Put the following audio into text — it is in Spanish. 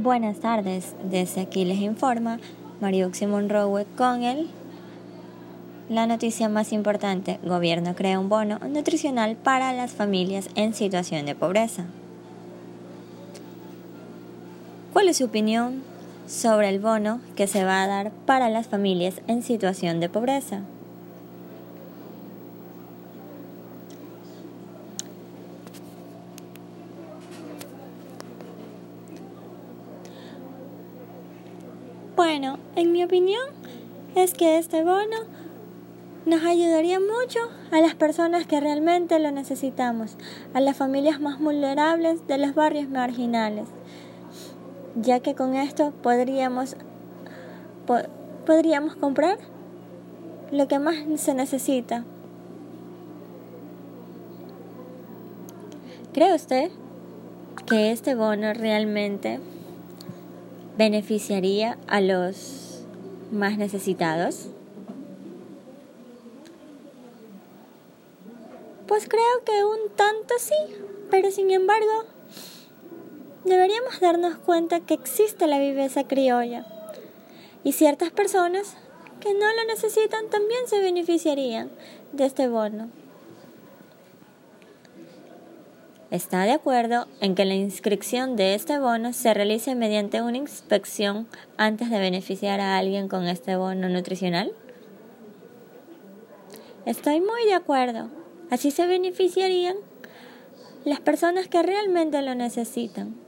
Buenas tardes, desde aquí les informa Mariuxi Monroe con el la noticia más importante, gobierno crea un bono nutricional para las familias en situación de pobreza. ¿Cuál es su opinión sobre el bono que se va a dar para las familias en situación de pobreza? Bueno, en mi opinión es que este bono nos ayudaría mucho a las personas que realmente lo necesitamos, a las familias más vulnerables de los barrios marginales, ya que con esto podríamos, podríamos comprar lo que más se necesita. ¿Cree usted que este bono realmente beneficiaría a los más necesitados? Pues creo que un tanto sí, pero sin embargo, deberíamos darnos cuenta que existe la viveza criolla y ciertas personas que no lo necesitan también se beneficiarían de este bono está de acuerdo en que la inscripción de este bono se realice mediante una inspección antes de beneficiar a alguien con este bono nutricional? Estoy muy de acuerdo. Así se beneficiarían las personas que realmente lo necesitan.